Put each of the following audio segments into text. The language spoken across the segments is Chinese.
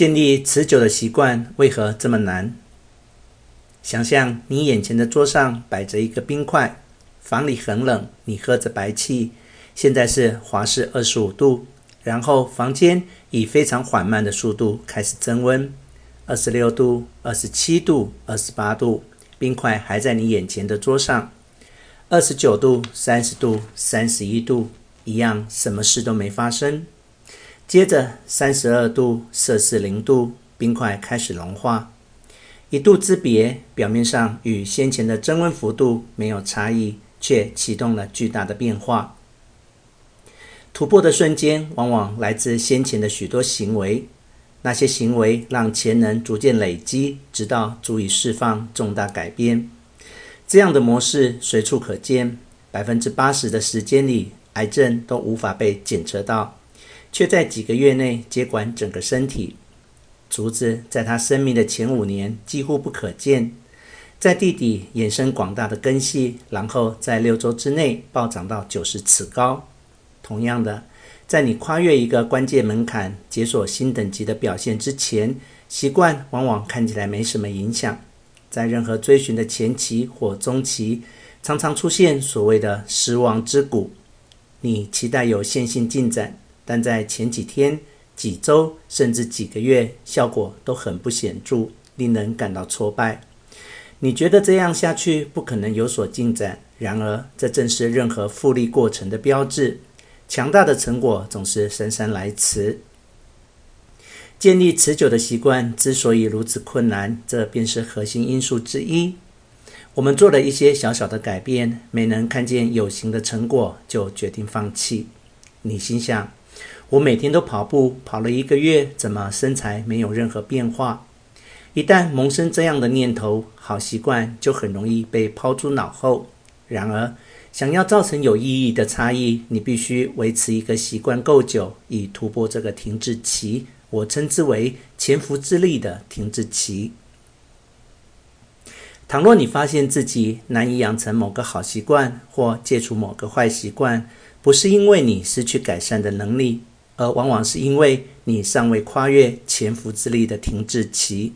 建立持久的习惯为何这么难？想象你眼前的桌上摆着一个冰块，房里很冷，你喝着白气，现在是华氏二十五度，然后房间以非常缓慢的速度开始增温，二十六度、二十七度、二十八度，冰块还在你眼前的桌上，二十九度、三十度、三十一度，一样什么事都没发生。接着，三十二度摄氏零度，冰块开始融化。一度之别，表面上与先前的增温幅度没有差异，却启动了巨大的变化。突破的瞬间，往往来自先前的许多行为，那些行为让潜能逐渐累积，直到足以释放重大改变。这样的模式随处可见，百分之八十的时间里，癌症都无法被检测到。却在几个月内接管整个身体。竹子在他生命的前五年几乎不可见，在地底衍生广大的根系，然后在六周之内暴涨到九十尺高。同样的，在你跨越一个关键门槛，解锁新等级的表现之前，习惯往往看起来没什么影响。在任何追寻的前期或中期，常常出现所谓的失望之谷。你期待有线性进展。但在前几天、几周甚至几个月，效果都很不显著，令人感到挫败。你觉得这样下去不可能有所进展，然而这正是任何复利过程的标志。强大的成果总是姗姗来迟。建立持久的习惯之所以如此困难，这便是核心因素之一。我们做了一些小小的改变，没能看见有形的成果，就决定放弃。你心想，我每天都跑步，跑了一个月，怎么身材没有任何变化？一旦萌生这样的念头，好习惯就很容易被抛诸脑后。然而，想要造成有意义的差异，你必须维持一个习惯够久，以突破这个停滞期。我称之为潜伏之力的停滞期。倘若你发现自己难以养成某个好习惯，或戒除某个坏习惯，不是因为你失去改善的能力。而往往是因为你尚未跨越潜伏之力的停滞期。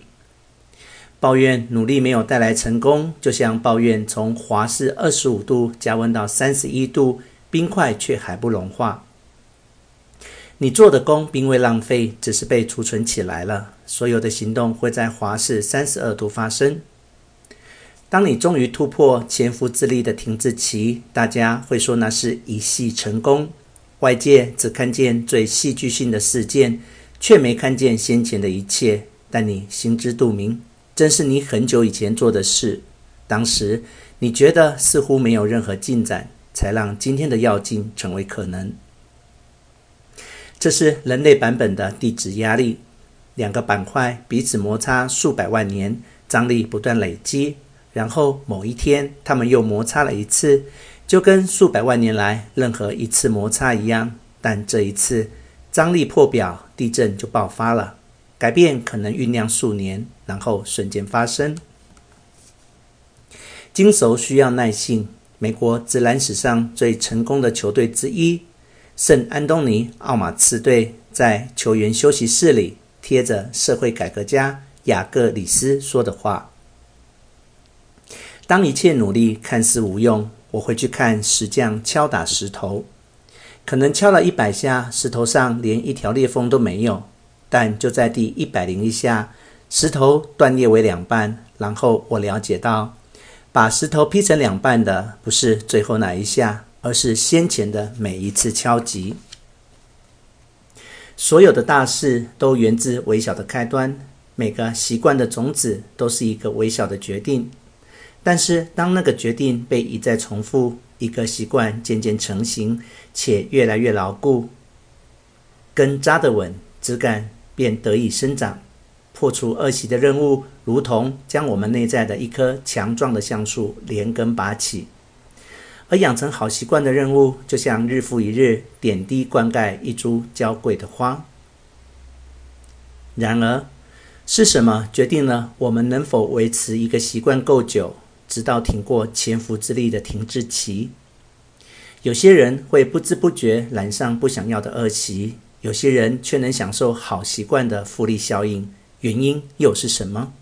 抱怨努力没有带来成功，就像抱怨从华氏二十五度加温到三十一度，冰块却还不融化。你做的功并未浪费，只是被储存起来了。所有的行动会在华氏三十二度发生。当你终于突破潜伏之力的停滞期，大家会说那是一系成功。外界只看见最戏剧性的事件，却没看见先前的一切。但你心知肚明，正是你很久以前做的事。当时你觉得似乎没有任何进展，才让今天的要进成为可能。这是人类版本的地质压力，两个板块彼此摩擦数百万年，张力不断累积，然后某一天，它们又摩擦了一次。就跟数百万年来任何一次摩擦一样，但这一次张力破表，地震就爆发了。改变可能酝酿数年，然后瞬间发生。精熟需要耐性。美国职篮史上最成功的球队之一——圣安东尼奥马刺队，在球员休息室里贴着社会改革家雅各里斯说的话：“当一切努力看似无用。”我会去看石匠敲打石头，可能敲了一百下，石头上连一条裂缝都没有。但就在第一百零一下，石头断裂为两半。然后我了解到，把石头劈成两半的不是最后那一下，而是先前的每一次敲击。所有的大事都源自微小的开端，每个习惯的种子都是一个微小的决定。但是，当那个决定被一再重复，一个习惯渐渐成型，且越来越牢固，根扎得稳，枝干便得以生长。破除恶习的任务，如同将我们内在的一棵强壮的橡树连根拔起；而养成好习惯的任务，就像日复一日点滴灌溉一株娇贵的花。然而，是什么决定了我们能否维持一个习惯够久？直到挺过潜伏之力的停滞期，有些人会不知不觉染上不想要的恶习，有些人却能享受好习惯的复利效应，原因又是什么？